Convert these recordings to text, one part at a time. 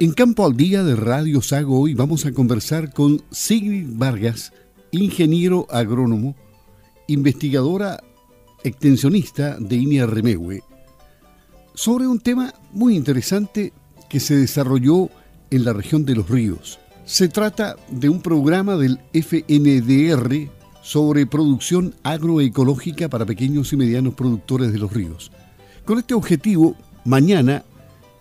En Campo al Día de Radio Sago hoy vamos a conversar con Sigrid Vargas, ingeniero agrónomo, investigadora extensionista de INEA Remegue, sobre un tema muy interesante que se desarrolló en la región de los ríos. Se trata de un programa del FNDR sobre producción agroecológica para pequeños y medianos productores de los ríos. Con este objetivo, mañana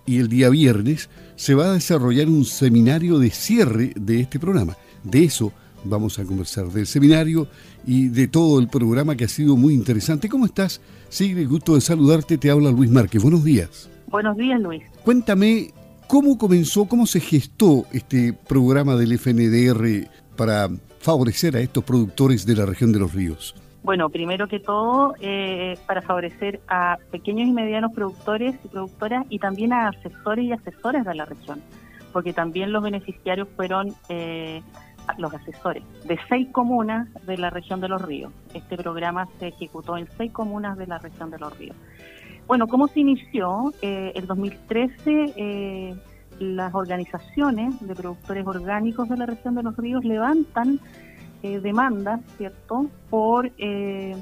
y el día viernes se va a desarrollar un seminario de cierre de este programa. De eso vamos a conversar, del seminario y de todo el programa que ha sido muy interesante. ¿Cómo estás? Sigrid, gusto de saludarte. Te habla Luis Márquez. Buenos días. Buenos días, Luis. Cuéntame cómo comenzó, cómo se gestó este programa del FNDR para favorecer a estos productores de la región de los ríos. Bueno, primero que todo, eh, para favorecer a pequeños y medianos productores y productoras y también a asesores y asesoras de la región, porque también los beneficiarios fueron eh, los asesores de seis comunas de la región de los ríos. Este programa se ejecutó en seis comunas de la región de los ríos. Bueno, ¿cómo se inició? Eh, en 2013 eh, las organizaciones de productores orgánicos de la región de los ríos levantan eh, demandas, ¿cierto?, por, eh,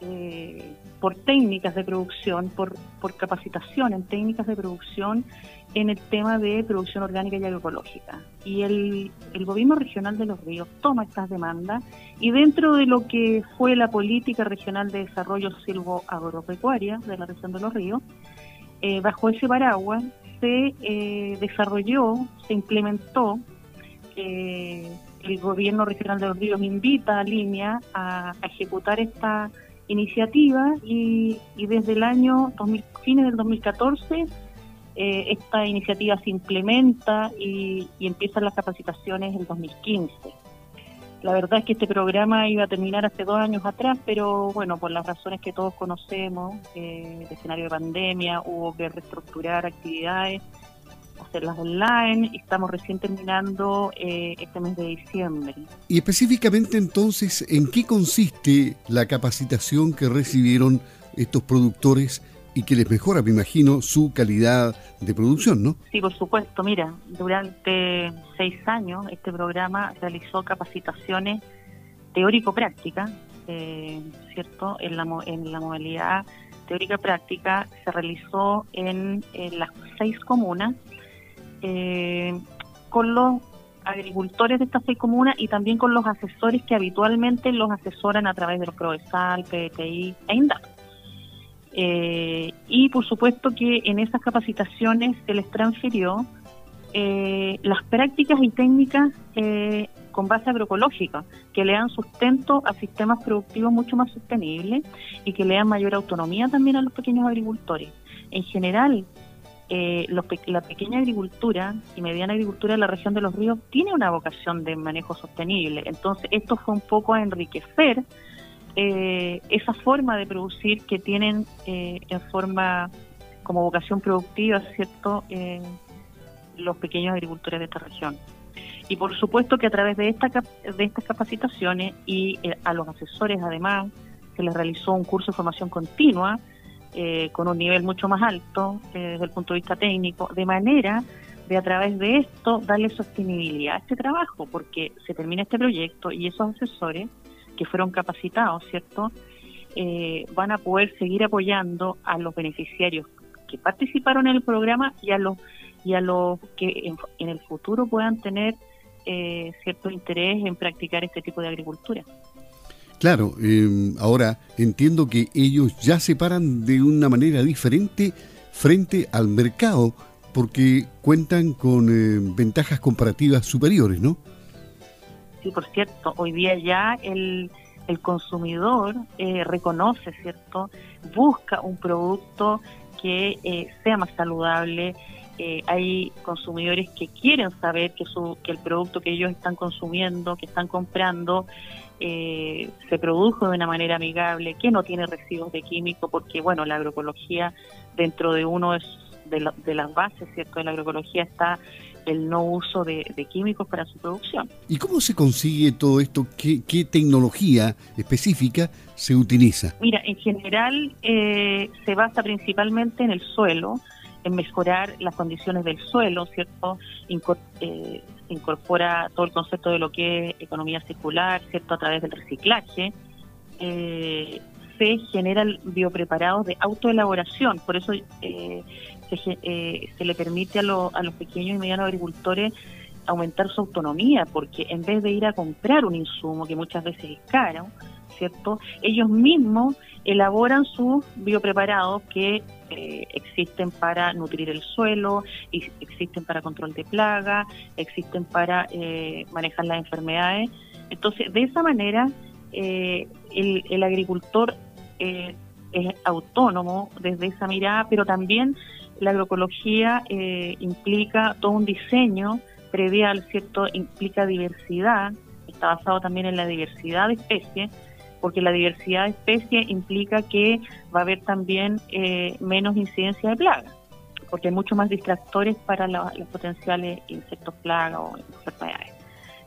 eh, por técnicas de producción, por, por capacitación en técnicas de producción en el tema de producción orgánica y agroecológica. Y el, el gobierno regional de los ríos toma estas demandas y dentro de lo que fue la política regional de desarrollo silvo-agropecuaria de la región de los ríos, bajo ese paraguas se desarrolló, se implementó eh, el gobierno regional de los ríos invita a Línea a, ejecutar esta iniciativa y, desde el año 2000, fines del 2014 eh, esta iniciativa se implementa y, empiezan las capacitaciones en 2015. La verdad es que este programa iba a terminar hace dos años atrás, pero bueno, por las razones que todos conocemos, eh, el escenario de pandemia, hubo que reestructurar actividades hacerlas online. Estamos recién terminando eh, este mes de diciembre. Y específicamente entonces, ¿en qué consiste la capacitación que recibieron estos productores y que les mejora, me imagino, su calidad de producción, ¿no? Sí, por supuesto. Mira, durante seis años este programa realizó capacitaciones teórico-prácticas, eh, ¿cierto? En la, en la modalidad teórica-práctica se realizó en, en las seis comunas eh, con los agricultores de estas seis comunas y también con los asesores que habitualmente los asesoran a través de los PROESAL, PPI e INDAP. Eh, y por supuesto que en esas capacitaciones se les transfirió eh, las prácticas y técnicas eh, con base agroecológica, que le dan sustento a sistemas productivos mucho más sostenibles y que le dan mayor autonomía también a los pequeños agricultores. En general, eh, la pequeña agricultura y mediana agricultura de la región de los ríos tiene una vocación de manejo sostenible. Entonces, esto fue un poco a enriquecer eh, esa forma de producir que tienen eh, en forma como vocación productiva, ¿cierto?, los pequeños agricultores de esta región. Y por supuesto que a través de, esta, de estas capacitaciones y a los asesores además se les realizó un curso de formación continua eh, con un nivel mucho más alto eh, desde el punto de vista técnico, de manera de a través de esto darle sostenibilidad a este trabajo, porque se termina este proyecto y esos asesores que fueron capacitados, ¿cierto? Eh, van a poder seguir apoyando a los beneficiarios que participaron en el programa y a los y a los que en, el futuro puedan tener cierto interés en practicar este tipo de agricultura. Claro, em, ahora entiendo que ellos ya se paran de una manera diferente frente al mercado porque cuentan con eh, ventajas comparativas superiores, ¿no? Sí, por cierto, hoy día ya el, el consumidor eh, reconoce, ¿cierto? Busca un producto que eh, sea más saludable. Hay consumidores que quieren saber que, su, que el producto que ellos están consumiendo, que están comprando, eh, se produjo de una manera amigable, que no tiene residuos de químico, porque bueno, la agroecología dentro de uno de, de, las bases cierto de la agroecología está el no uso de, químicos para su producción. ¿Y cómo se consigue todo esto? ¿Qué, tecnología específica se utiliza? Mira, en general eh, se basa principalmente en el suelo en mejorar las condiciones del suelo, ¿cierto? Eh, incorpora todo el concepto de lo que es economía circular, ¿cierto? A través del reciclaje. Eh, se generan biopreparados de autoelaboración, por eso eh, se, le permite a, a los pequeños y medianos agricultores aumentar su autonomía, porque en vez de ir a comprar un insumo que muchas veces es caro, ¿cierto? Ellos mismos elaboran sus biopreparados que eh, existen para nutrir el suelo, y existen para control de plaga, existen para eh, manejar las enfermedades. Entonces, de esa manera, eh, el, agricultor es autónomo desde esa mirada, pero también la agroecología implica todo un diseño predial, ¿cierto? Implica diversidad, está basado también en la diversidad de especies, porque la diversidad de especies implica que va a haber también eh, menos incidencia de plagas, porque hay mucho más distractores para los potenciales insectos plaga o enfermedades.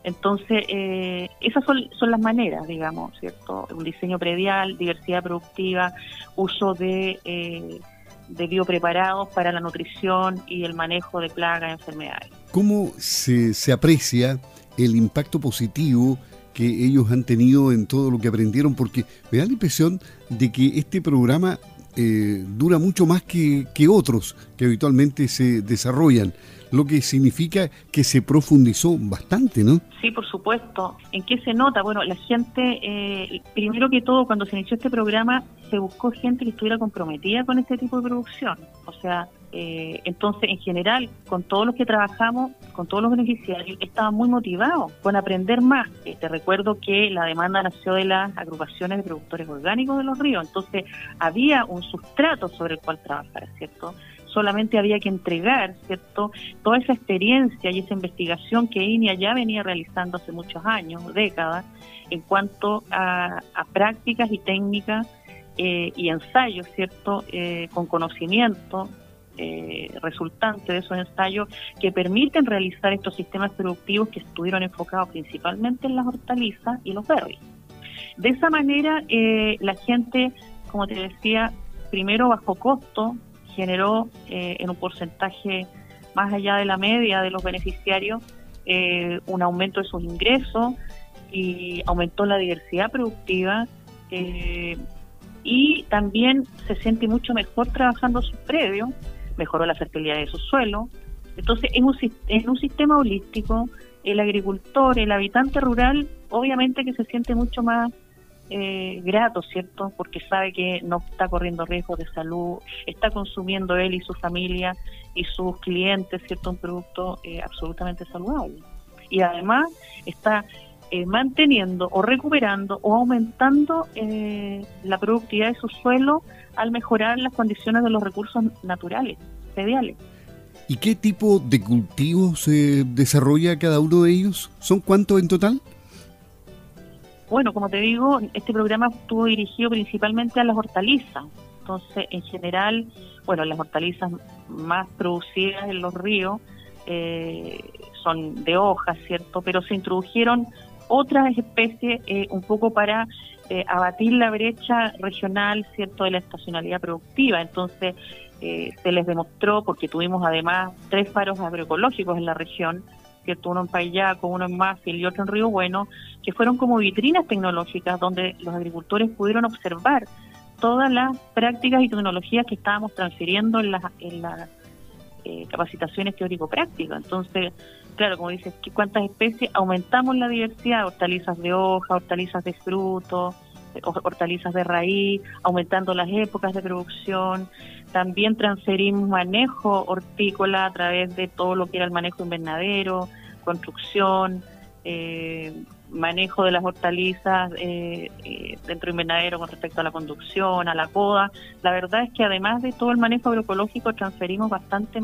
Entonces, eh, esas son, son, las maneras, digamos, ¿cierto? Un diseño predial, diversidad productiva, uso de, eh, de biopreparados para la nutrición y el manejo de plagas y enfermedades. ¿Cómo se, se aprecia el impacto positivo que ellos han tenido en todo lo que aprendieron, porque me da la impresión de que este programa eh, dura mucho más que, que otros que habitualmente se desarrollan lo que significa que se profundizó bastante, ¿no? Sí, por supuesto. ¿En qué se nota? Bueno, la gente, eh, primero que todo, cuando se inició este programa, se buscó gente que estuviera comprometida con este tipo de producción. O sea, eh, entonces, en general, con todos los que trabajamos, con todos los beneficiarios, estaban muy motivados con aprender más. Eh, te recuerdo que la demanda nació de las agrupaciones de productores orgánicos de los ríos, entonces había un sustrato sobre el cual trabajar, ¿cierto? Solamente había que entregar, ¿cierto? Toda esa experiencia y esa investigación que INIA ya venía realizando hace muchos años, décadas, en cuanto a, prácticas y técnicas eh, y ensayos, ¿cierto? con conocimiento eh, resultante de esos ensayos que permiten realizar estos sistemas productivos que estuvieron enfocados principalmente en las hortalizas y los berries. De esa manera, eh, la gente, como te decía, primero bajo costo, generó eh, en un porcentaje más allá de la media de los beneficiarios eh, un aumento de sus ingresos y aumentó la diversidad productiva y también se siente mucho mejor trabajando sus predios mejoró la fertilidad de su suelo. Entonces, en un, en un sistema holístico, el agricultor, el habitante rural, obviamente que se siente mucho más eh, grato, ¿cierto? Porque sabe que no está corriendo riesgos de salud, está consumiendo él y su familia y sus clientes, ¿cierto? Un producto eh, absolutamente saludable. Y además está eh, manteniendo o recuperando o aumentando la productividad de su suelo al mejorar las condiciones de los recursos naturales, fediales. ¿Y qué tipo de cultivos se desarrolla cada uno de ellos? ¿Son cuántos en total? Bueno, como te digo, este programa estuvo dirigido principalmente a las hortalizas. Entonces, en general, bueno, las hortalizas más producidas en los ríos eh, son de hojas, ¿cierto? Pero se introdujeron otras especies eh, un poco para eh, abatir la brecha regional, ¿cierto?, de la estacionalidad productiva. Entonces, eh, se les demostró, porque tuvimos además tres faros agroecológicos en la región, ¿cierto? Uno en Payaco, uno en Mafil y otro en Río Bueno, que fueron como vitrinas tecnológicas donde los agricultores pudieron observar todas las prácticas y tecnologías que estábamos transfiriendo en las, en las capacitaciones teórico-prácticas. Entonces, claro, como dices, ¿cuántas especies? Aumentamos la diversidad, hortalizas de hoja, hortalizas de fruto, hortalizas de raíz, aumentando las épocas de producción. También transferimos manejo hortícola a través de todo lo que era el manejo invernadero, construcción, eh, manejo de las hortalizas eh, eh, dentro del invernadero con respecto a la conducción, a la poda. La verdad es que además de todo el manejo agroecológico, transferimos bastante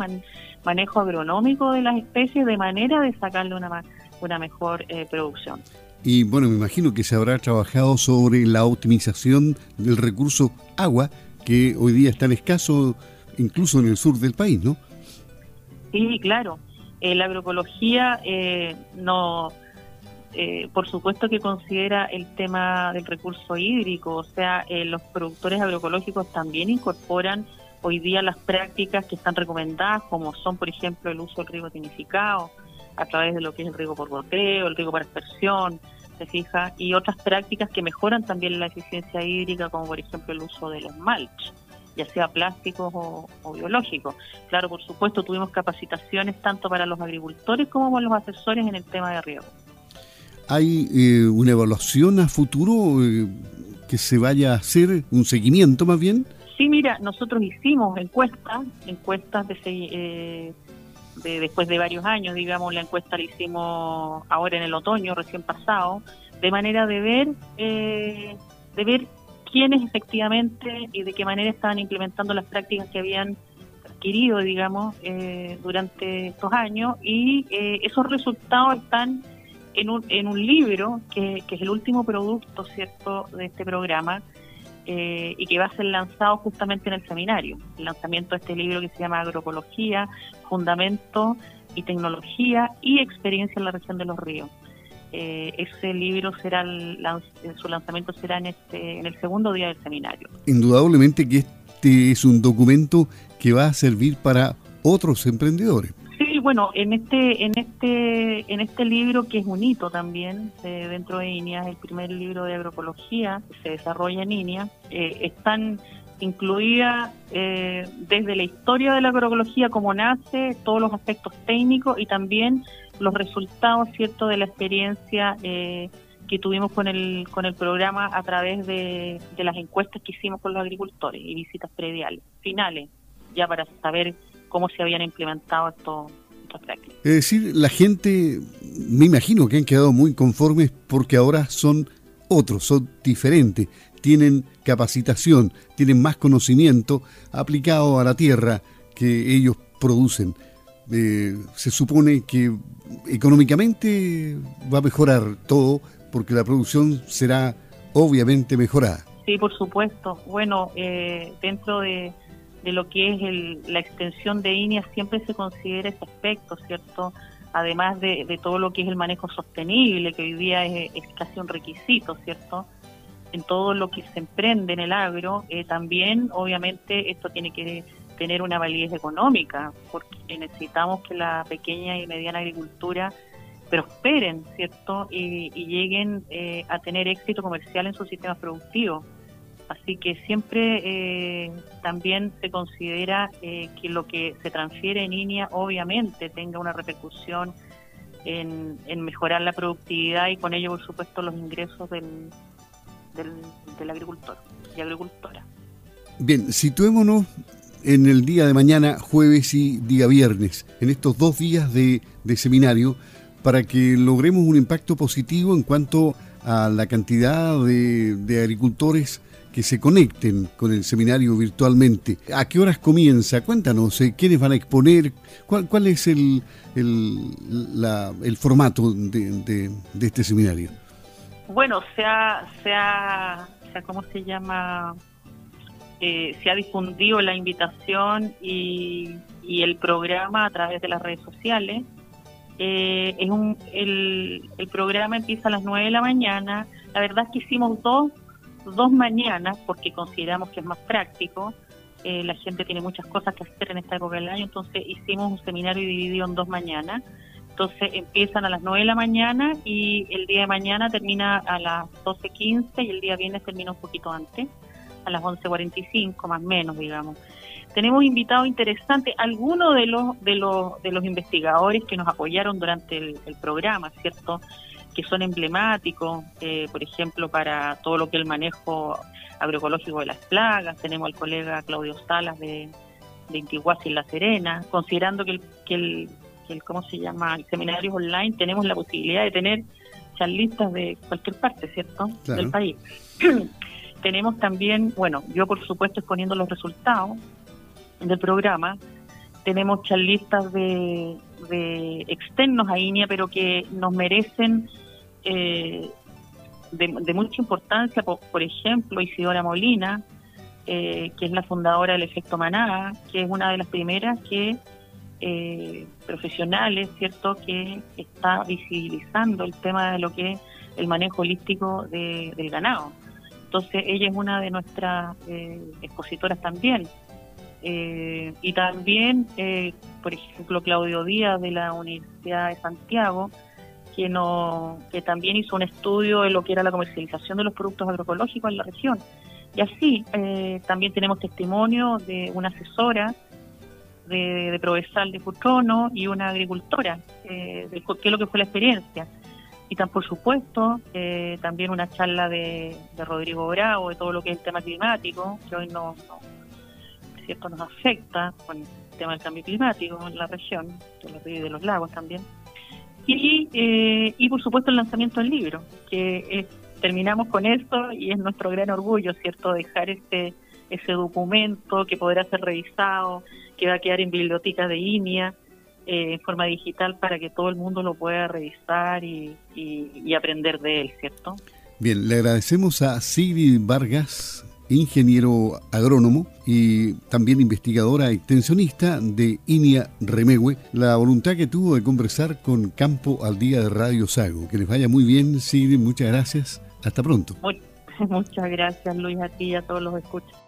manejo agronómico de las especies de manera de sacarle una, una mejor eh, producción. Y bueno, me imagino que se habrá trabajado sobre la optimización del recurso agua, que hoy día es tan escaso incluso en el sur del país, ¿no? Sí, claro. la agroecología no eh, por supuesto que considera el tema del recurso hídrico, o sea, eh, los productores agroecológicos también incorporan hoy día las prácticas que están recomendadas, como son, por ejemplo, el uso del riego tinificado, a través de lo que es el riego por goteo, el riego por aspersión, se fija, y otras prácticas que mejoran también la eficiencia hídrica, como por ejemplo el uso de los mulch, ya sea plásticos o, biológicos. Claro, por supuesto, tuvimos capacitaciones tanto para los agricultores como para los asesores en el tema de riego. ¿Hay eh, una evaluación a futuro eh, que se vaya a hacer, un seguimiento más bien? Sí, mira, nosotros hicimos encuestas, encuestas de, eh, de, después de varios años, digamos, la encuesta la hicimos ahora en el otoño, recién pasado, de manera de ver, eh, de ver quiénes efectivamente y de qué manera estaban implementando las prácticas que habían adquirido, digamos, eh, durante estos años y esos resultados están en un, en un libro que, que es el último producto, ¿cierto?, de este programa, eh, y que va a ser lanzado justamente en el seminario. El lanzamiento de este libro que se llama Agroecología, Fundamento y Tecnología y Experiencia en la región de los ríos. Eh, ese libro será su lanzamiento será en este en el segundo día del seminario. Indudablemente que este es un documento que va a servir para otros emprendedores bueno, en este, en este, en este libro que es un hito también eh, dentro de INIA, el primer libro de agroecología que se desarrolla en INIA, eh, están incluidas eh, desde la historia de la agroecología, cómo nace, todos los aspectos técnicos y también los resultados, cierto, de la experiencia que tuvimos con el con el programa a través de, de las encuestas que hicimos con los agricultores y visitas prediales, finales, ya para saber cómo se habían implementado estos es decir, la gente, me imagino que han quedado muy conformes porque ahora son otros, son diferentes, tienen capacitación, tienen más conocimiento aplicado a la tierra que ellos producen. Eh, se supone que económicamente va a mejorar todo porque la producción será obviamente mejorada. Sí, por supuesto. Bueno, eh, dentro de de lo que es la extensión de INEA siempre se considera ese aspecto, ¿cierto? Además de, todo lo que es el manejo sostenible, que hoy día es, casi un requisito, ¿cierto? En todo lo que se emprende en el agro, eh, también obviamente esto tiene que tener una validez económica, porque necesitamos que la pequeña y mediana agricultura prosperen, ¿cierto? Y, lleguen eh, a tener éxito comercial en sus sistemas productivos. Así que siempre eh, también se considera eh, que lo que se transfiere en INEA obviamente tenga una repercusión en, mejorar la productividad y con ello, por supuesto, los ingresos del, del, agricultor y agricultora. Bien, situémonos en el día de mañana, jueves y día viernes, en estos dos días de, de seminario, para que logremos un impacto positivo en cuanto a la cantidad de, de agricultores que se conecten con el seminario virtualmente. ¿A qué horas comienza? Cuéntanos, eh, ¿quiénes van a exponer? ¿Cuál, cuál es el, el, formato de, este seminario? Bueno, se ha, se ha, ¿cómo se llama? Eh, se ha difundido la invitación y, el programa a través de las redes sociales. Eh, es un, el, programa empieza a las 9 de la mañana. La verdad es que hicimos dos dos mañanas porque consideramos que es más práctico. Eh, la gente tiene muchas cosas que hacer en esta época del año, entonces hicimos un seminario dividido en dos mañanas. Entonces empiezan a las 9 de la mañana y el día de mañana termina a las 12.15 y el día viernes termina un poquito antes, a las 11.45 más o menos, digamos. Tenemos invitados interesantes, algunos de los, de los, de los investigadores que nos apoyaron durante el, el programa, ¿cierto? que son emblemáticos, eh, por ejemplo, para todo lo que es el manejo agroecológico de las plagas. Tenemos al colega Claudio Salas de, de Intihuasi en La Serena, considerando que el, que el, el, ¿cómo se llama? El seminario online, tenemos la posibilidad de tener charlistas de cualquier parte, ¿cierto? Del país. tenemos también, bueno, yo por supuesto exponiendo los resultados del programa, tenemos charlistas de, de externos a INEA, pero que nos merecen eh, de, mucha importancia, por, ejemplo, Isidora Molina, eh, que es la fundadora del Efecto Manada, que es una de las primeras que eh, profesionales, ¿cierto?, que está visibilizando el tema de lo que es el manejo holístico del ganado. Entonces, ella es una de nuestras expositoras también. Eh, y también, eh, por ejemplo, Claudio Díaz de la Universidad de Santiago, que, no, que también hizo un estudio de lo que era la comercialización de los productos agroecológicos en la región. Y así, eh, también tenemos testimonio de una asesora de, de Provesal de Futrono y una agricultora, de qué es lo que fue la experiencia. Y tan, por supuesto, también una charla de, Rodrigo Bravo de todo lo que es el tema climático, que hoy no ¿cierto? nos afecta con el tema del cambio climático en la región, de los ríos y de los lagos también. Y, eh, y por supuesto el lanzamiento del libro, que terminamos con eso y es nuestro gran orgullo, ¿cierto? Dejar este ese documento que podrá ser revisado, que va a quedar en bibliotecas de INIA eh, en forma digital para que todo el mundo lo pueda revisar y, y aprender de él, ¿cierto? Bien, le agradecemos a Sigrid Vargas, ingeniero agrónomo y también investigadora extensionista de INIA Remehue, la voluntad que tuvo de conversar con Campo al Día de Radio Sago. Que les vaya muy bien, Sigrid, muchas gracias. Hasta pronto. muchas gracias, Luis, a ti y a todos los escuchas.